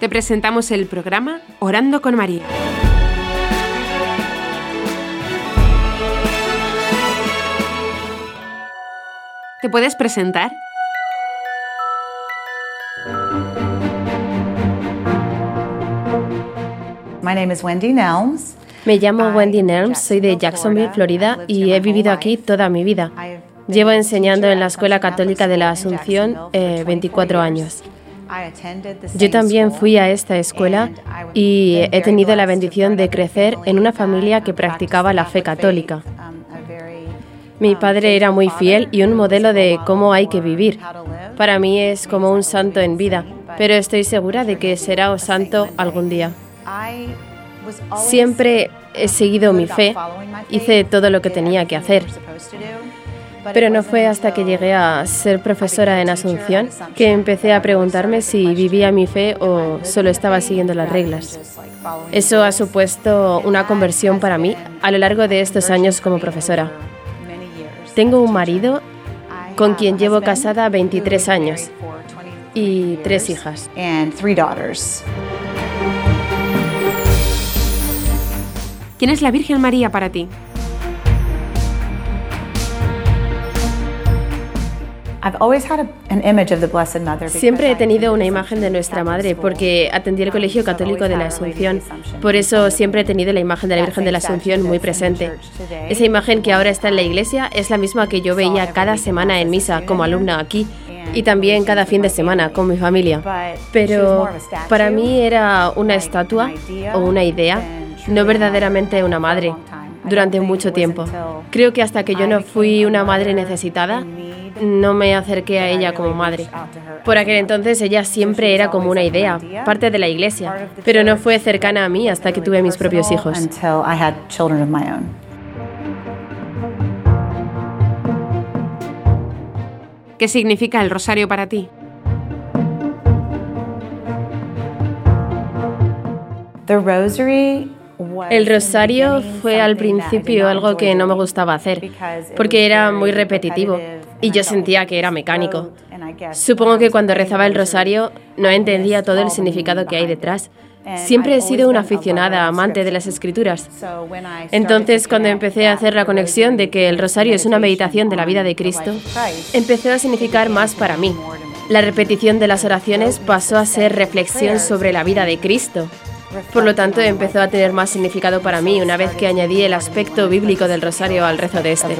te presentamos el programa Orando con María. ¿Te puedes presentar? My name is Wendy Nelms. Me llamo Wendy Nelms, soy de Jacksonville, Florida, y he vivido aquí toda mi vida. Llevo enseñando en la Escuela Católica de la Asunción 24 eh, años. Yo también fui a esta escuela y he tenido la bendición de crecer en una familia que practicaba la fe católica. Mi padre era muy fiel y un modelo de cómo hay que vivir. Para mí es como un santo en vida, pero estoy segura de que será un santo algún día. Siempre he seguido mi fe, hice todo lo que tenía que hacer. Pero no fue hasta que llegué a ser profesora en Asunción que empecé a preguntarme si vivía mi fe o solo estaba siguiendo las reglas. Eso ha supuesto una conversión para mí a lo largo de estos años como profesora. Tengo un marido con quien llevo casada 23 años y tres hijas. ¿Quién es la Virgen María para ti? Siempre he tenido una imagen de nuestra Madre porque atendí el Colegio Católico de la Asunción. Por eso siempre he tenido la imagen de la Virgen de la Asunción muy presente. Esa imagen que ahora está en la iglesia es la misma que yo veía cada semana en misa como alumna aquí y también cada fin de semana con mi familia. Pero para mí era una estatua o una idea, no verdaderamente una madre, durante mucho tiempo. Creo que hasta que yo no fui una madre necesitada, no me acerqué a ella como madre. Por aquel entonces ella siempre era como una idea, parte de la iglesia, pero no fue cercana a mí hasta que tuve mis propios hijos. ¿Qué significa el rosario para ti? El rosario fue al principio algo que no me gustaba hacer, porque era muy repetitivo y yo sentía que era mecánico. Supongo que cuando rezaba el rosario no entendía todo el significado que hay detrás. Siempre he sido una aficionada, amante de las escrituras. Entonces, cuando empecé a hacer la conexión de que el rosario es una meditación de la vida de Cristo, empezó a significar más para mí. La repetición de las oraciones pasó a ser reflexión sobre la vida de Cristo. Por lo tanto, empezó a tener más significado para mí una vez que añadí el aspecto bíblico del rosario al rezo de este.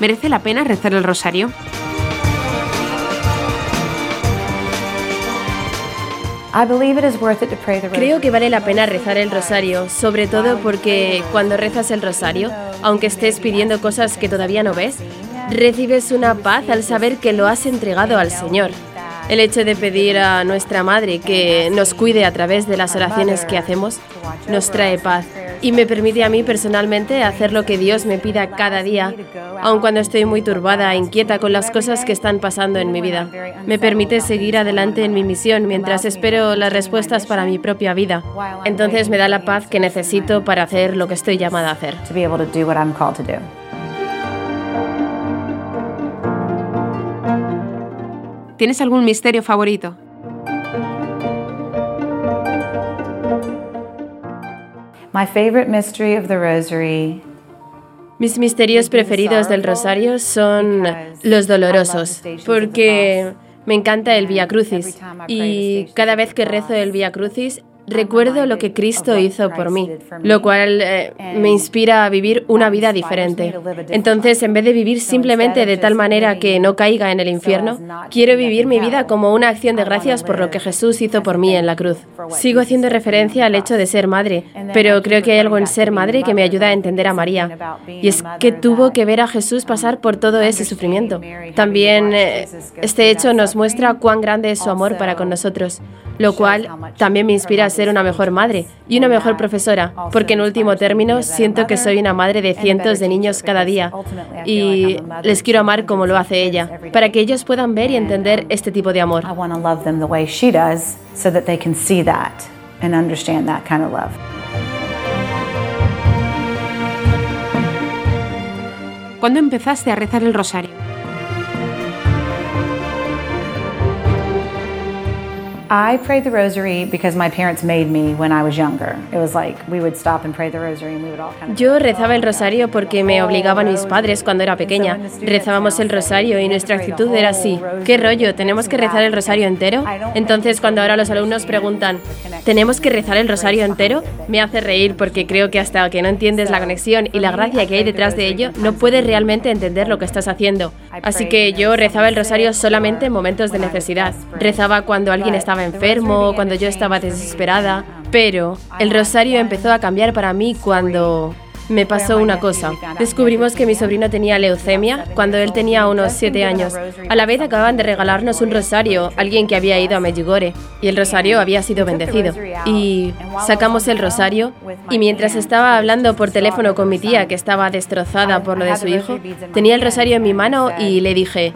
¿Merece la pena rezar el rosario? Creo que vale la pena rezar el rosario, sobre todo porque cuando rezas el rosario, aunque estés pidiendo cosas que todavía no ves, recibes una paz al saber que lo has entregado al Señor. El hecho de pedir a nuestra Madre que nos cuide a través de las oraciones que hacemos nos trae paz y me permite a mí personalmente hacer lo que Dios me pida cada día, aun cuando estoy muy turbada, e inquieta con las cosas que están pasando en mi vida. Me permite seguir adelante en mi misión mientras espero las respuestas para mi propia vida. Entonces me da la paz que necesito para hacer lo que estoy llamada a hacer. ¿Tienes algún misterio favorito? Mis misterios preferidos del rosario son los dolorosos, porque me encanta el Via Crucis y cada vez que rezo el Via Crucis recuerdo lo que Cristo hizo por mí, lo cual eh, me inspira a vivir una vida diferente. Entonces, en vez de vivir simplemente de tal manera que no caiga en el infierno, quiero vivir mi vida como una acción de gracias por lo que Jesús hizo por mí en la cruz. Sigo haciendo referencia al hecho de ser madre, pero creo que hay algo en ser madre que me ayuda a entender a María, y es que tuvo que ver a Jesús pasar por todo ese sufrimiento. También eh, este hecho nos muestra cuán grande es su amor para con nosotros, lo cual también me inspira a ser una mejor madre y una mejor profesora, porque en último término siento que soy una madre de cientos de niños cada día y les quiero amar como lo hace ella, para que ellos puedan ver y entender este tipo de amor. ¿Cuándo empezaste a rezar el rosario? I prayed the rosary because my parents made me when I was younger. It was like we would stop and pray the rosary and we would all kind of Yo rezaba el rosario porque me obligaban mis padres cuando era pequeña. Rezábamos el rosario y nuestra actitud era así. ¿Qué rollo? ¿Tenemos que rezar el rosario entero? Entonces cuando ahora los alumnos preguntan, ¿tenemos que rezar el rosario entero? Me hace reír porque creo que hasta que no entiendes la conexión y la gracia que hay detrás de ello, no puedes realmente entender lo que estás haciendo. Así que yo rezaba el rosario solamente en momentos de necesidad. Rezaba cuando alguien estaba enfermo, cuando yo estaba desesperada, pero el rosario empezó a cambiar para mí cuando me pasó una cosa. Descubrimos que mi sobrino tenía leucemia cuando él tenía unos 7 años. A la vez acaban de regalarnos un rosario, alguien que había ido a Medjugorje, y el rosario había sido bendecido. Y sacamos el rosario, y mientras estaba hablando por teléfono con mi tía, que estaba destrozada por lo de su hijo, tenía el rosario en mi mano y le dije,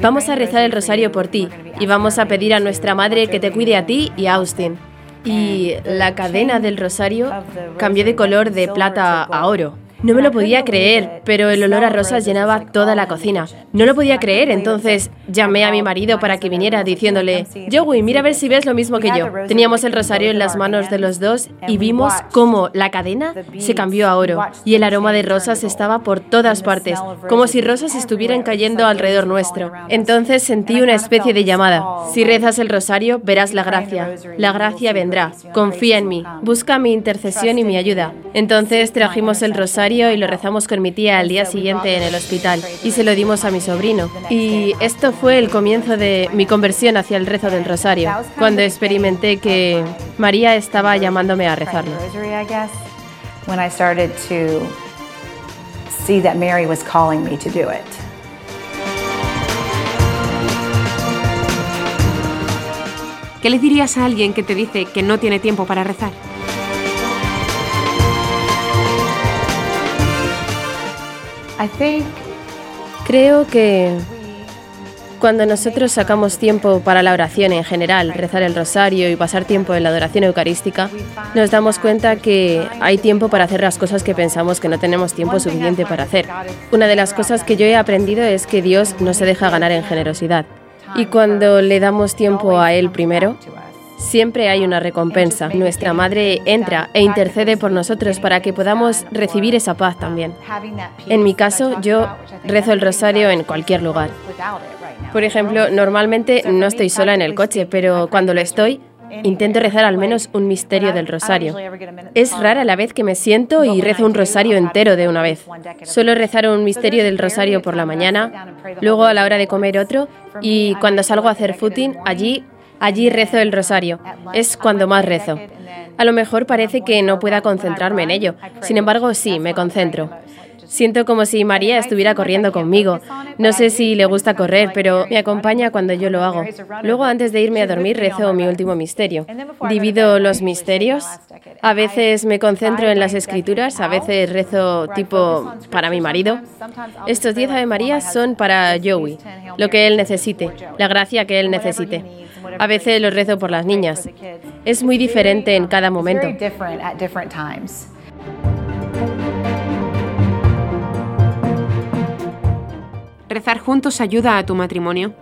vamos a rezar el rosario por ti, y vamos a pedir a nuestra madre que te cuide a ti y a Austin y la cadena del rosario cambió de color de plata a oro. No me lo podía creer, pero el olor a rosas llenaba toda la cocina. No lo podía creer, entonces llamé a mi marido para que viniera diciéndole, Joey, mira a ver si ves lo mismo que yo. Teníamos el rosario en las manos de los dos y vimos cómo la cadena se cambió a oro y el aroma de rosas estaba por todas partes, como si rosas estuvieran cayendo alrededor nuestro. Entonces sentí una especie de llamada. Si rezas el rosario, verás la gracia. La gracia vendrá. Confía en mí. Busca mi intercesión y mi ayuda. Entonces trajimos el rosario y lo rezamos con mi tía al día siguiente en el hospital y se lo dimos a mi sobrino. Y esto fue el comienzo de mi conversión hacia el rezo del rosario, cuando experimenté que María estaba llamándome a rezarlo. When I started to see that Mary was calling me to do it. ¿Qué le dirías a alguien que te dice que no tiene tiempo para rezar? Creo que cuando nosotros sacamos tiempo para la oración en general, rezar el rosario y pasar tiempo en la adoración eucarística, nos damos cuenta que hay tiempo para hacer las cosas que pensamos que no tenemos tiempo suficiente para hacer. Una de las cosas que yo he aprendido es que Dios no se deja ganar en generosidad. Y cuando le damos tiempo a Él primero, siempre hay una recompensa. Nuestra Madre entra e intercede por nosotros para que podamos recibir esa paz también. En mi caso, yo rezo el rosario en cualquier lugar. Por ejemplo, normalmente no estoy sola en el coche, pero cuando lo estoy, intento rezar al menos un misterio del rosario. Es rara la vez que me siento y rezo un rosario entero de una vez. Suelo rezar un misterio del rosario por la mañana, luego a la hora de comer otro y cuando salgo a hacer footing, allí Allí rezo el rosario. Es cuando más rezo. A lo mejor parece que no pueda concentrarme en ello. Sin embargo, sí, me concentro. Siento como si María estuviera corriendo conmigo. No sé si le gusta correr, pero me acompaña cuando yo lo hago. Luego, antes de irme a dormir, rezo mi último misterio. Divido los misterios. A veces me concentro en las escrituras, a veces rezo tipo para mi marido. Estos diez Ave Marías son para Joey, lo que él necesite, la gracia que él necesite. A veces los rezo por las niñas. Es muy diferente en cada momento. ¿Rezar juntos ayuda a tu matrimonio?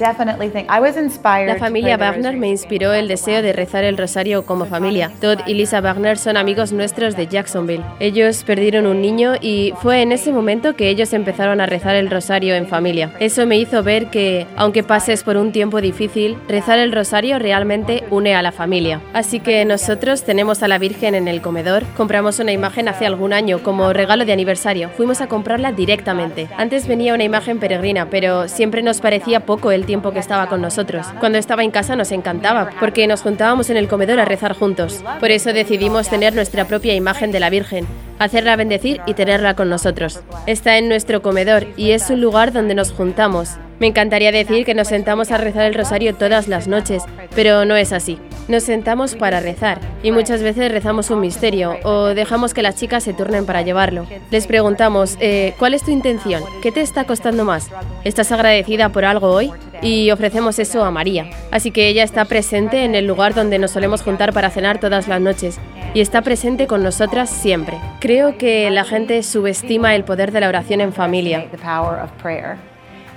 La familia Wagner me inspiró el deseo de rezar el rosario como familia. Todd y Lisa Wagner son amigos nuestros de Jacksonville. Ellos perdieron un niño y fue en ese momento que ellos empezaron a rezar el rosario en familia. Eso me hizo ver que, aunque pases por un tiempo difícil, rezar el rosario realmente une a la familia. Así que nosotros tenemos a la Virgen en el comedor. Compramos una imagen hace algún año como regalo de aniversario. Fuimos a comprarla directamente. Antes venía una imagen peregrina, pero siempre nos parecía poco el tiempo que estaba con nosotros. Cuando estaba en casa nos encantaba, porque nos juntábamos en el comedor a rezar juntos. Por eso decidimos tener nuestra propia imagen de la Virgen, hacerla bendecir y tenerla con nosotros. Está en nuestro comedor y es un lugar donde nos juntamos. Me encantaría decir que nos sentamos a rezar el rosario todas las noches, pero no es así. Nos sentamos para rezar y muchas veces rezamos un misterio o dejamos que las chicas se turnen para llevarlo. Les preguntamos, eh, ¿cuál es tu intención? ¿Qué te está costando más? ¿Estás agradecida por algo hoy? Y ofrecemos eso a María. Así que ella está presente en el lugar donde nos solemos juntar para cenar todas las noches y está presente con nosotras siempre. Creo que la gente subestima el poder de la oración en familia.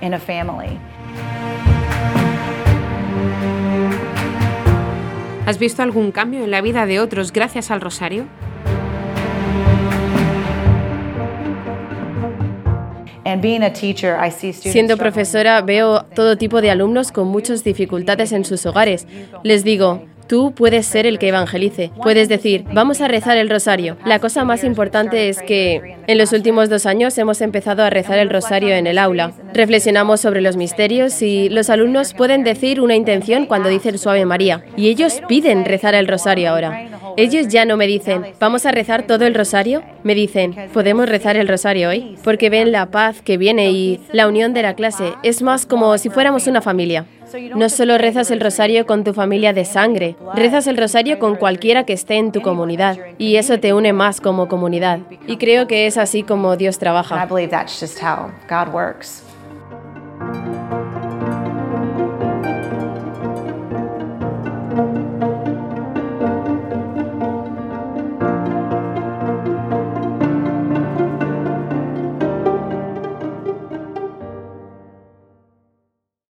In a family. ¿Has visto algún cambio en la vida de otros gracias al rosario? Siendo profesora veo todo tipo de alumnos con muchas dificultades en sus hogares. Les digo, Tú puedes ser el que evangelice. Puedes decir, vamos a rezar el rosario. La cosa más importante es que en los últimos dos años hemos empezado a rezar el rosario en el aula. Reflexionamos sobre los misterios y los alumnos pueden decir una intención cuando dicen Suave María. Y ellos piden rezar el rosario ahora. Ellos ya no me dicen, vamos a rezar todo el rosario. Me dicen, podemos rezar el rosario hoy. Porque ven la paz que viene y la unión de la clase. Es más como si fuéramos una familia. No solo rezas el rosario con tu familia de sangre, rezas el rosario con cualquiera que esté en tu comunidad y eso te une más como comunidad. Y creo que es así como Dios trabaja.